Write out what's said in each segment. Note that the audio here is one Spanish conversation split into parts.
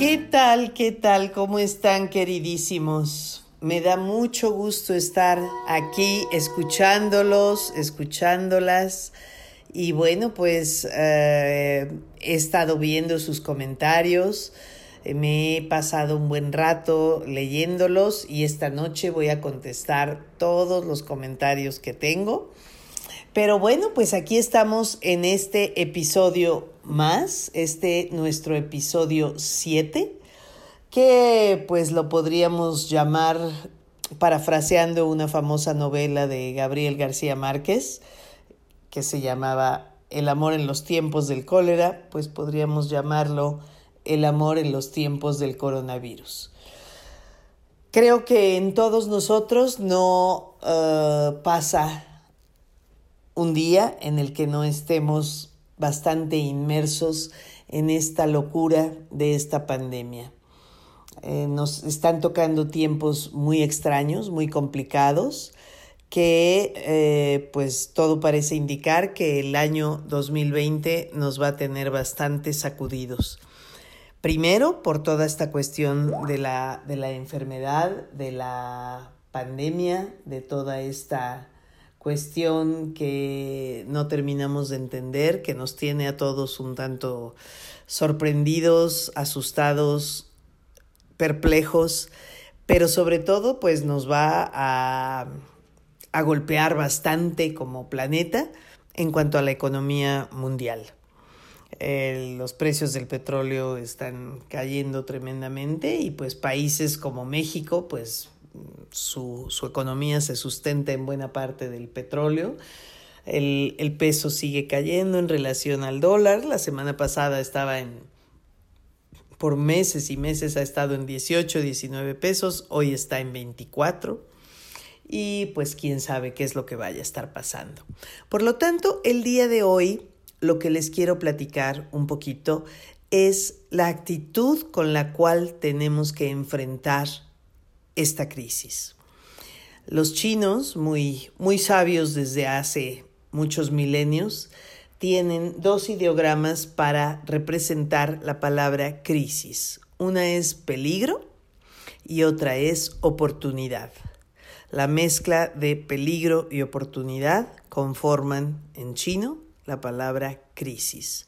¿Qué tal? ¿Qué tal? ¿Cómo están queridísimos? Me da mucho gusto estar aquí escuchándolos, escuchándolas. Y bueno, pues eh, he estado viendo sus comentarios, eh, me he pasado un buen rato leyéndolos y esta noche voy a contestar todos los comentarios que tengo. Pero bueno, pues aquí estamos en este episodio más, este nuestro episodio 7, que pues lo podríamos llamar, parafraseando una famosa novela de Gabriel García Márquez, que se llamaba El amor en los tiempos del cólera, pues podríamos llamarlo El amor en los tiempos del coronavirus. Creo que en todos nosotros no uh, pasa un día en el que no estemos bastante inmersos en esta locura de esta pandemia. Eh, nos están tocando tiempos muy extraños, muy complicados, que eh, pues todo parece indicar que el año 2020 nos va a tener bastante sacudidos. Primero, por toda esta cuestión de la, de la enfermedad, de la pandemia, de toda esta cuestión que no terminamos de entender, que nos tiene a todos un tanto sorprendidos, asustados, perplejos, pero sobre todo pues nos va a, a golpear bastante como planeta en cuanto a la economía mundial. los precios del petróleo están cayendo tremendamente y pues países como México pues su, economía se sustenta en buena parte del petróleo. El, el, peso sigue cayendo en relación al dólar. La semana pasada estaba en, por meses y meses ha estado en 18, 19 pesos, hoy está en 24 y pues quién sabe qué es lo que vaya a estar pasando. Por lo tanto, el día de hoy lo que les quiero platicar un poquito es la actitud con la cual tenemos que enfrentar esta crisis. Los chinos, muy, muy sabios desde hace muchos milenios, tienen dos ideogramas para representar la palabra crisis. Una es peligro y otra es oportunidad. La mezcla de peligro y oportunidad conforman en chino la palabra crisis.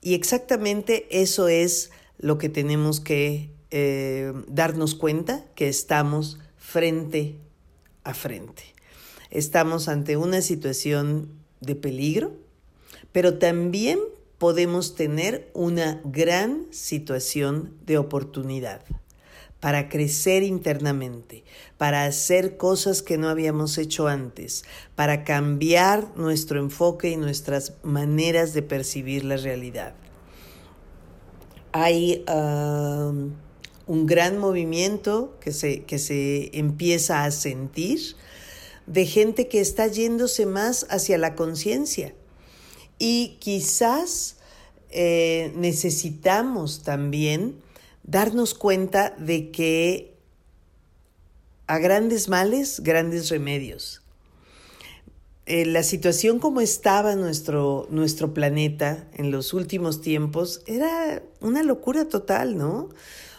Y exactamente eso es lo que tenemos que eh, darnos cuenta que estamos frente a frente. Estamos ante una situación de peligro, pero también podemos tener una gran situación de oportunidad para crecer internamente, para hacer cosas que no habíamos hecho antes, para cambiar nuestro enfoque y nuestras maneras de percibir la realidad. Hay un gran movimiento que se, que se empieza a sentir de gente que está yéndose más hacia la conciencia. Y quizás eh, necesitamos también darnos cuenta de que a grandes males, grandes remedios. Eh, la situación como estaba nuestro, nuestro planeta en los últimos tiempos era una locura total, ¿no?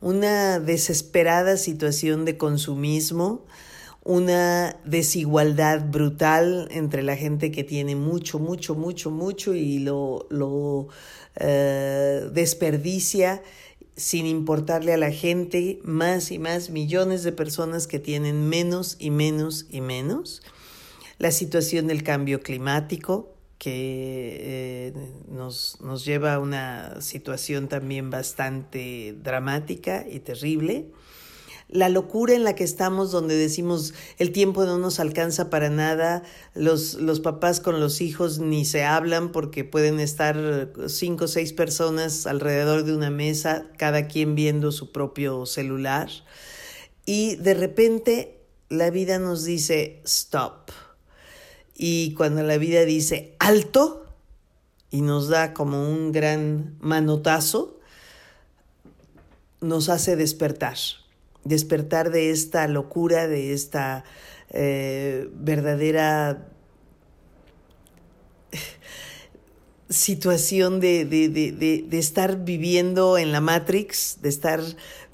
Una desesperada situación de consumismo, una desigualdad brutal entre la gente que tiene mucho, mucho, mucho, mucho y lo, lo eh, desperdicia sin importarle a la gente, más y más millones de personas que tienen menos y menos y menos. La situación del cambio climático, que eh, nos, nos, lleva a una situación también bastante dramática y terrible. la locura en la que estamos, donde decimos el tiempo no nos alcanza para nada, los, los papás con los hijos ni se hablan porque pueden estar cinco o seis personas alrededor de una mesa, cada quien viendo su propio celular. Y de repente la vida nos dice stop. Y cuando la vida dice alto y nos da como un gran manotazo, nos hace despertar despertar de esta locura, de esta eh, verdadera situación de, de, de, de, estar viviendo en la Matrix, de estar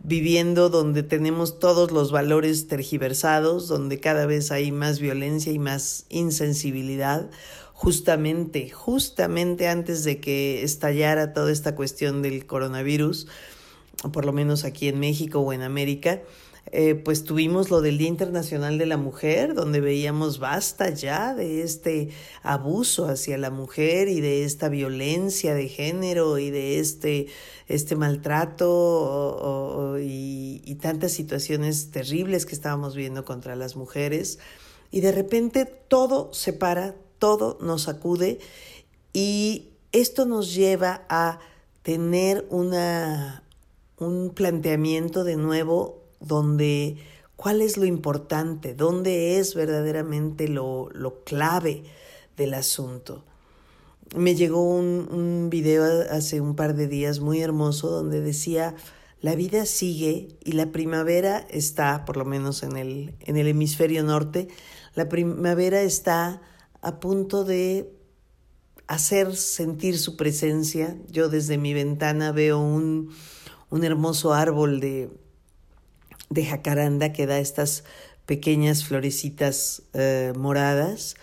viviendo donde tenemos todos los valores tergiversados, donde cada vez hay más violencia y más insensibilidad, justamente, justamente antes de que estallara toda esta cuestión del coronavirus, por lo menos aquí en México o en América, eh, pues tuvimos lo del Día Internacional de la Mujer, donde veíamos basta ya de este abuso hacia la mujer y de esta violencia de género y de este, este maltrato y, tantas situaciones terribles que estábamos viendo contra las mujeres. Y de repente todo se para, todo nos sacude y esto nos lleva a tener una un planteamiento de nuevo donde cuál es lo importante, dónde es verdaderamente lo, lo clave del asunto. Me llegó un, un video hace un par de días muy hermoso donde decía, la vida sigue y la primavera está, por lo menos en el, en el hemisferio norte, la primavera está a punto de hacer sentir su presencia. Yo desde mi ventana veo un, un hermoso árbol de, de jacaranda que da estas pequeñas florecitas eh, moradas.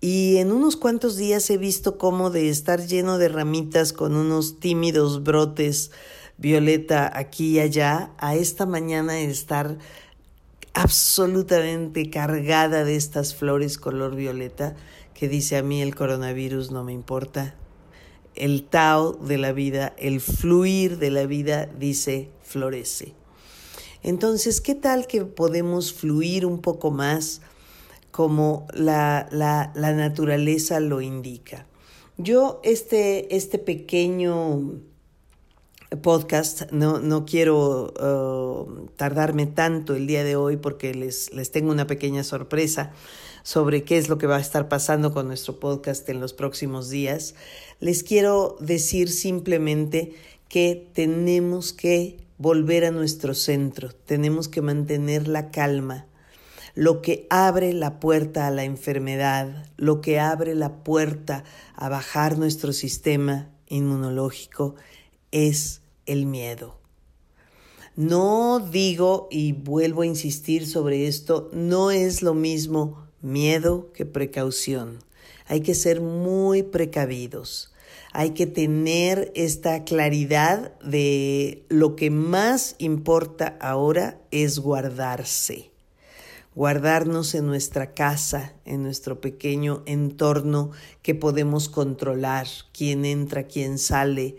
Y en unos cuantos días he visto cómo de estar lleno de ramitas con unos tímidos brotes violeta aquí y allá, a esta mañana estar absolutamente cargada de estas flores color violeta que dice a mí el coronavirus no me importa, el Tao de la vida, el fluir de la vida, dice, florece. Entonces, ¿qué tal que podemos fluir un poco más como la, la, naturaleza lo indica? Yo este, este pequeño podcast, no, no quiero uh, tardarme tanto el día de hoy porque les, les tengo una pequeña sorpresa sobre qué es lo que va a estar pasando con nuestro podcast en los próximos días, les quiero decir simplemente que tenemos que volver a nuestro centro, tenemos que mantener la calma. Lo que abre la puerta a la enfermedad, lo que abre la puerta a bajar nuestro sistema inmunológico es el miedo. No digo, y vuelvo a insistir sobre esto, no es lo mismo miedo que precaución. Hay que ser muy precavidos. Hay que tener esta claridad de lo que más importa ahora es guardarse. Guardarnos en nuestra casa, en nuestro pequeño entorno que podemos controlar, quién entra, quién sale,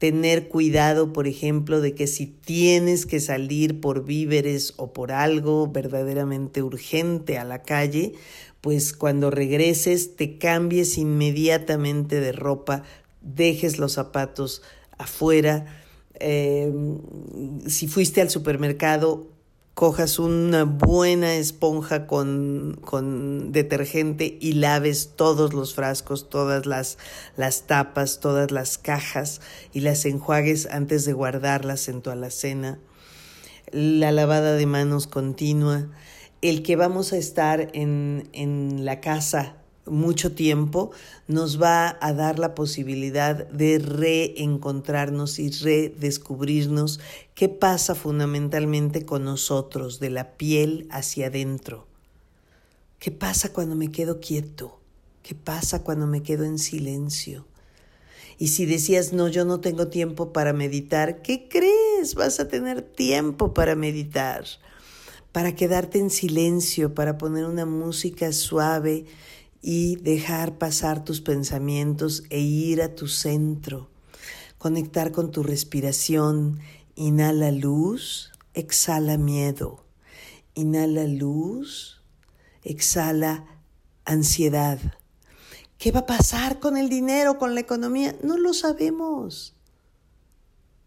tener cuidado, por ejemplo, de que si tienes que salir por víveres o por algo verdaderamente urgente a la calle, pues cuando regreses te cambies inmediatamente de ropa, dejes los zapatos afuera. Eh, si fuiste al supermercado, cojas una buena esponja con, con, detergente y laves todos los frascos, todas las, las tapas, todas las cajas y las enjuagues antes de guardarlas en tu alacena. La lavada de manos continua. El que vamos a estar en, en la casa mucho tiempo, nos va a dar la posibilidad de reencontrarnos y redescubrirnos qué pasa fundamentalmente con nosotros, de la piel hacia adentro. ¿Qué pasa cuando me quedo quieto? ¿Qué pasa cuando me quedo en silencio? Y si decías, no, yo no tengo tiempo para meditar, ¿qué crees? Vas a tener tiempo para meditar, para quedarte en silencio, para poner una música suave y dejar pasar tus pensamientos e ir a tu centro. Conectar con tu respiración. Inhala luz, exhala miedo. Inhala luz, exhala ansiedad. ¿Qué va a pasar con el dinero, con la economía? No lo sabemos.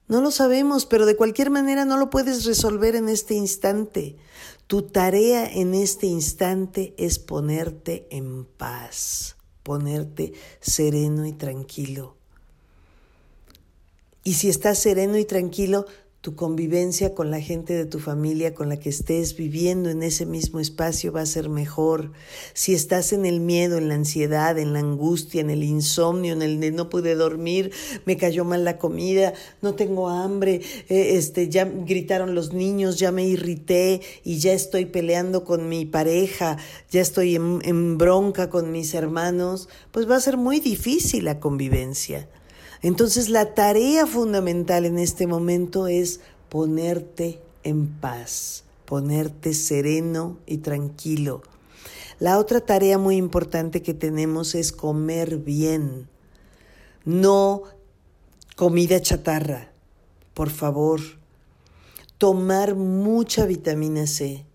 No lo sabemos, pero de cualquier manera no lo puedes resolver en este instante. Tu tarea en este instante es ponerte en paz, ponerte sereno y tranquilo. Y si estás sereno y tranquilo, tu convivencia con la gente de tu familia con la que estés viviendo en ese mismo espacio va a ser mejor. Si estás en el miedo, en la ansiedad, en la angustia, en el insomnio, en el de no pude dormir, me cayó mal la comida, no tengo hambre, eh, este, ya gritaron los niños, ya me irrité y ya estoy peleando con mi pareja, ya estoy en, en bronca con mis hermanos, pues va a ser muy difícil la convivencia. Entonces la tarea fundamental en este momento es ponerte en paz, ponerte sereno y tranquilo. La otra tarea muy importante que tenemos es comer bien, no comida chatarra, por favor. Tomar mucha vitamina C,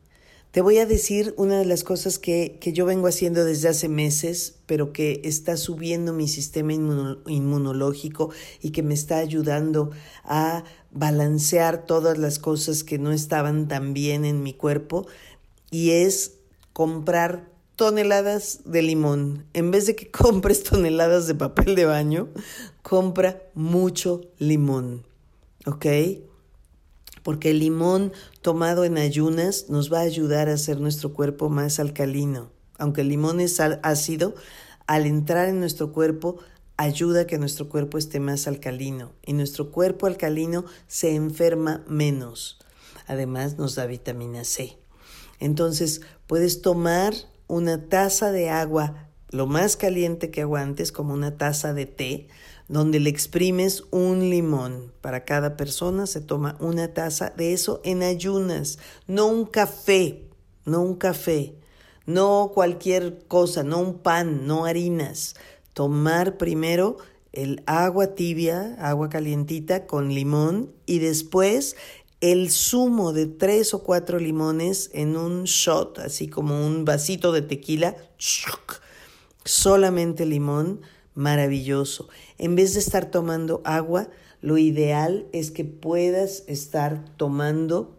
te voy a decir una de las cosas que, que, yo vengo haciendo desde hace meses, pero que está subiendo mi sistema inmunológico y que me está ayudando a balancear todas las cosas que no estaban tan bien en mi cuerpo, y es comprar toneladas de limón. En vez de que compres toneladas de papel de baño, compra mucho limón. ¿Ok? Porque el limón tomado en ayunas nos va a ayudar a hacer nuestro cuerpo más alcalino. Aunque el limón es ácido, al entrar en nuestro cuerpo ayuda a que nuestro cuerpo esté más alcalino y nuestro cuerpo alcalino se enferma menos. Además nos da vitamina C. Entonces puedes tomar una taza de agua lo más caliente que aguantes, como una taza de té, donde le exprimes un limón. Para cada persona se toma una taza de eso en ayunas, no un café, no un café, no cualquier cosa, no un pan, no harinas. Tomar primero el agua tibia, agua calientita con limón y después el zumo de tres o cuatro limones en un shot, así como un vasito de tequila, solamente limón maravilloso. En vez de estar tomando agua, lo ideal es que puedas estar tomando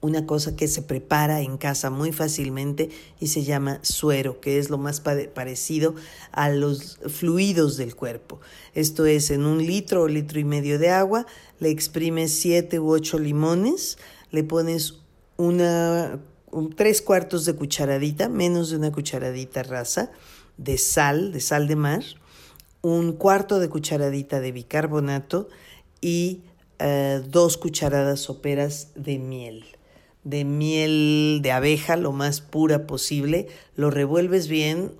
una cosa que se prepara en casa muy fácilmente y se llama suero, que es lo más parecido a los fluidos del cuerpo. Esto es, en un litro o litro y medio de agua, le exprimes siete u ocho limones, le pones tres cuartos de cucharadita, menos de una cucharadita rasa, de sal, de sal de mar, un cuarto de cucharadita de bicarbonato y eh, dos cucharadas soperas de miel. De miel de abeja lo más pura posible, lo revuelves bien,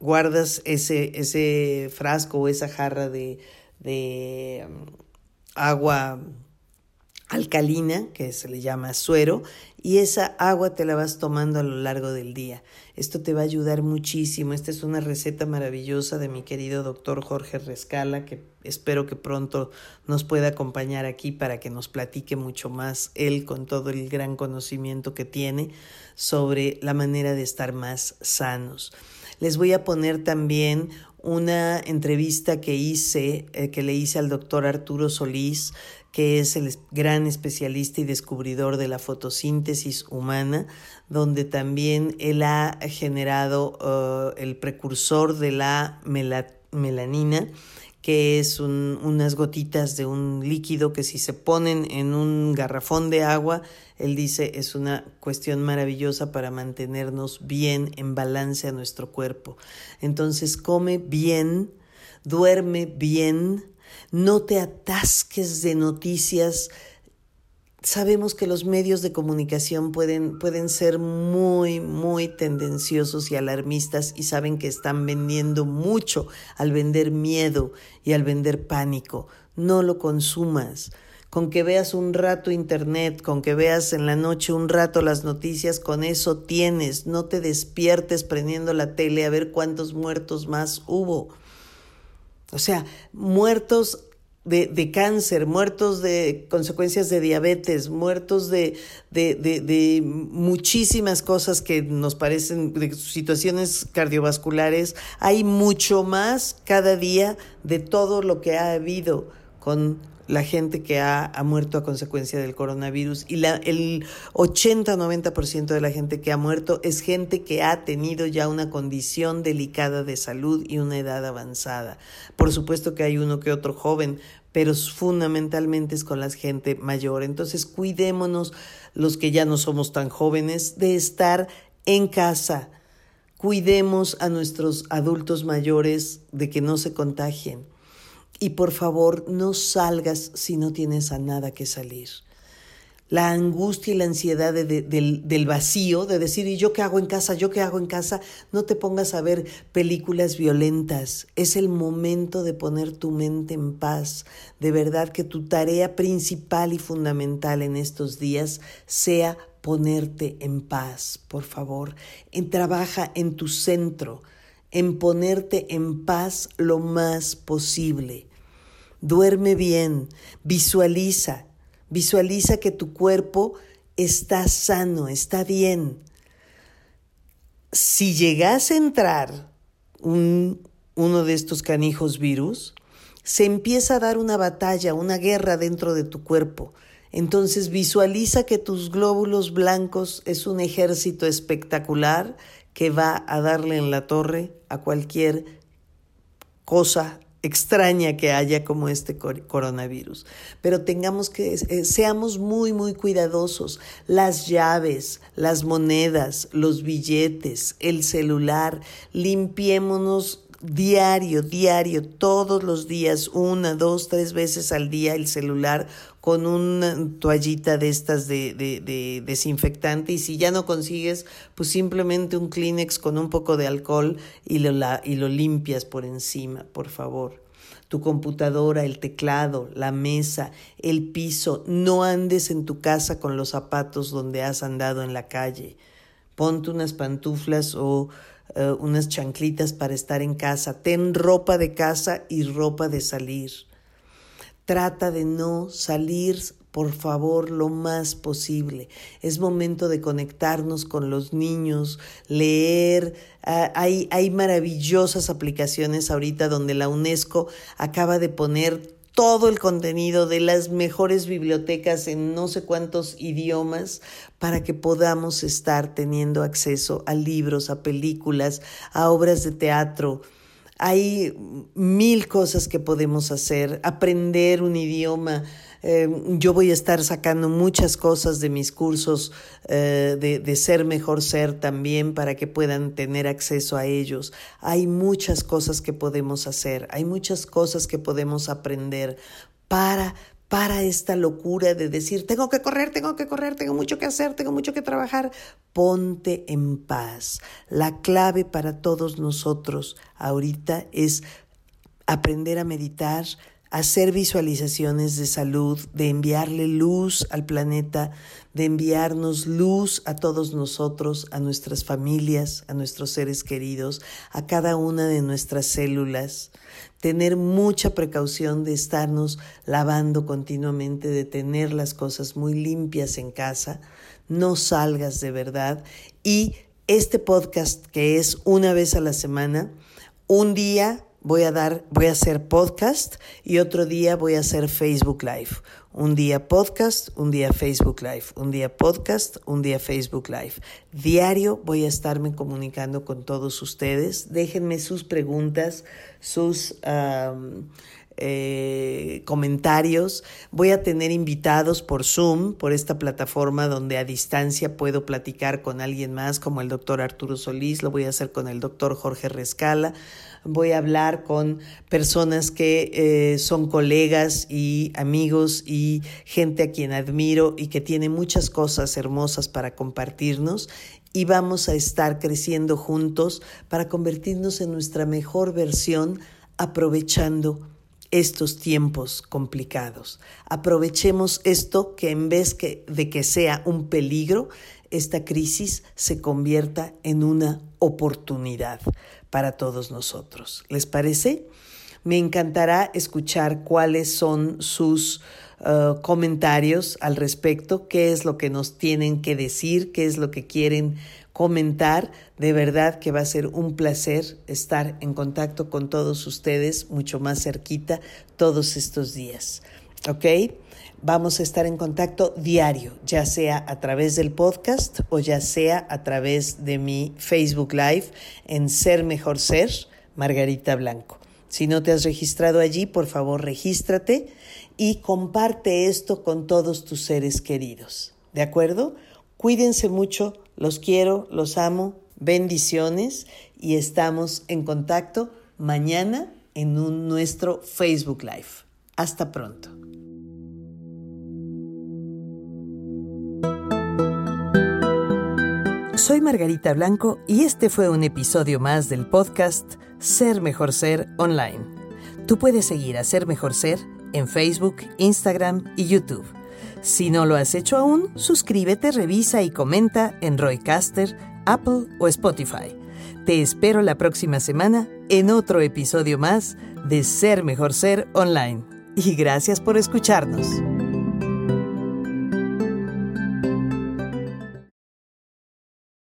guardas ese, ese frasco o esa jarra de, de um, agua alcalina, que se le llama suero, y esa agua te la vas tomando a lo largo del día. Esto te va a ayudar muchísimo. Esta es una receta maravillosa de mi querido doctor Jorge Rescala, que espero que pronto nos pueda acompañar aquí para que nos platique mucho más él con todo el gran conocimiento que tiene sobre la manera de estar más sanos. Les voy a poner también una entrevista que hice, eh, que le hice al doctor Arturo Solís, que es el gran especialista y descubridor de la fotosíntesis humana, donde también él ha generado uh, el precursor de la melanina, que es unas gotitas de un líquido que si se ponen en un garrafón de agua, él dice es una cuestión maravillosa para mantenernos bien en balance a nuestro cuerpo. Entonces come bien, duerme bien, no te atasques de noticias. Sabemos que los medios de comunicación pueden, pueden ser muy, muy tendenciosos y alarmistas y saben que están vendiendo mucho al vender miedo y al vender pánico. No lo consumas con que veas un rato internet, con que veas en la noche un rato las noticias, con eso tienes. No te despiertes prendiendo la tele a ver cuántos muertos más hubo. O sea, muertos de, cáncer, muertos de consecuencias de diabetes, muertos de, de, muchísimas cosas que nos parecen, de situaciones cardiovasculares. Hay mucho más cada día de todo lo que ha habido con la gente que ha, muerto a consecuencia del coronavirus y la, el 80-90% de la gente que ha muerto es gente que ha tenido ya una condición delicada de salud y una edad avanzada. Por supuesto que hay uno que otro joven, pero fundamentalmente es con la gente mayor. Entonces cuidémonos los que ya no somos tan jóvenes de estar en casa. Cuidemos a nuestros adultos mayores de que no se contagien y por favor no salgas si no tienes a nada que salir. La angustia y la ansiedad del, del, vacío, de decir, ¿y yo qué hago en casa? ¿Yo qué hago en casa? No te pongas a ver películas violentas. Es el momento de poner tu mente en paz. De verdad que tu tarea principal y fundamental en estos días sea ponerte en paz, por favor. En, trabaja en tu centro, en ponerte en paz lo más posible duerme bien, visualiza, visualiza que tu cuerpo está sano, está bien. Si llegas a entrar un, uno de estos canijos virus, se empieza a dar una batalla, una guerra dentro de tu cuerpo. Entonces visualiza que tus glóbulos blancos es un ejército espectacular que va a darle en la torre a cualquier cosa extraña que haya como este coronavirus. Pero tengamos que, eh, seamos muy, muy cuidadosos. Las llaves, las monedas, los billetes, el celular, limpiémonos diario, diario, todos los días, una, dos, tres veces al día el celular con una toallita de estas de, de, desinfectante y si ya no consigues, pues simplemente un Kleenex con un poco de alcohol y lo, la, y lo limpias por encima, por favor. Tu computadora, el teclado, la mesa, el piso, no andes en tu casa con los zapatos donde has andado en la calle. Ponte unas pantuflas o eh, unas chanclitas para estar en casa. Ten ropa de casa y ropa de salir. Trata de no salir, por favor, lo más posible. Es momento de conectarnos con los niños, leer. Ah, hay, hay maravillosas aplicaciones ahorita donde la UNESCO acaba de poner todo el contenido de las mejores bibliotecas en no sé cuántos idiomas para que podamos estar teniendo acceso a libros, a películas, a obras de teatro. Hay mil cosas que podemos hacer, aprender un idioma, Em, yo voy a estar sacando muchas cosas de mis cursos eh, de, de ser mejor ser también para que puedan tener acceso a ellos. Hay muchas cosas que podemos hacer, hay muchas cosas que podemos aprender para para esta locura de decir, tengo que correr, tengo que correr, tengo mucho que hacer, tengo mucho que trabajar. Ponte en paz. La clave para todos nosotros ahorita es aprender a meditar, hacer visualizaciones de salud, de enviarle luz al planeta, de enviarnos luz a todos nosotros, a nuestras familias, a nuestros seres queridos, a cada una de nuestras células, tener mucha precaución de estarnos lavando continuamente, de tener las cosas muy limpias en casa, no salgas de verdad y este podcast que es una vez a la semana, un día voy a dar, voy a hacer podcast y otro día voy a hacer Facebook Live. Un día podcast, un día Facebook Live, un día podcast, un día Facebook Live. Diario voy a estarme comunicando con todos ustedes. Déjenme sus preguntas, sus eh, comentarios. Voy a tener invitados por Zoom, por esta plataforma donde a distancia puedo platicar con alguien más, como el doctor Arturo Solís, lo voy a hacer con el doctor Jorge Rescala. Voy a hablar con personas que eh, son colegas y amigos y gente a quien admiro y que tiene muchas cosas hermosas para compartirnos y vamos a estar creciendo juntos para convertirnos en nuestra mejor versión aprovechando estos tiempos complicados. Aprovechemos esto que en vez de que sea un peligro, esta crisis se convierta en una oportunidad para todos nosotros. ¿Les parece? Me encantará escuchar cuáles son sus uh, comentarios al respecto, qué es lo que nos tienen que decir, qué es lo que quieren comentar. De verdad que va a ser un placer estar en contacto con todos ustedes mucho más cerquita todos estos días. ¿Ok? Vamos a estar en contacto diario, ya sea a través del podcast o ya sea a través de mi Facebook Live en Ser Mejor Ser, Margarita Blanco. Si no te has registrado allí, por favor regístrate y comparte esto con todos tus seres queridos. ¿De acuerdo? Cuídense mucho, los quiero, los amo, bendiciones y estamos en contacto mañana en nuestro Facebook Live. Hasta pronto. Soy Margarita Blanco y este fue un episodio más del podcast Ser Mejor Ser Online. Tú puedes seguir a Ser Mejor Ser en Facebook, Instagram y YouTube. Si no lo has hecho aún, suscríbete, revisa y comenta en Roycaster, Apple o Spotify. Te espero la próxima semana en otro episodio más de Ser Mejor Ser Online. Y gracias por escucharnos.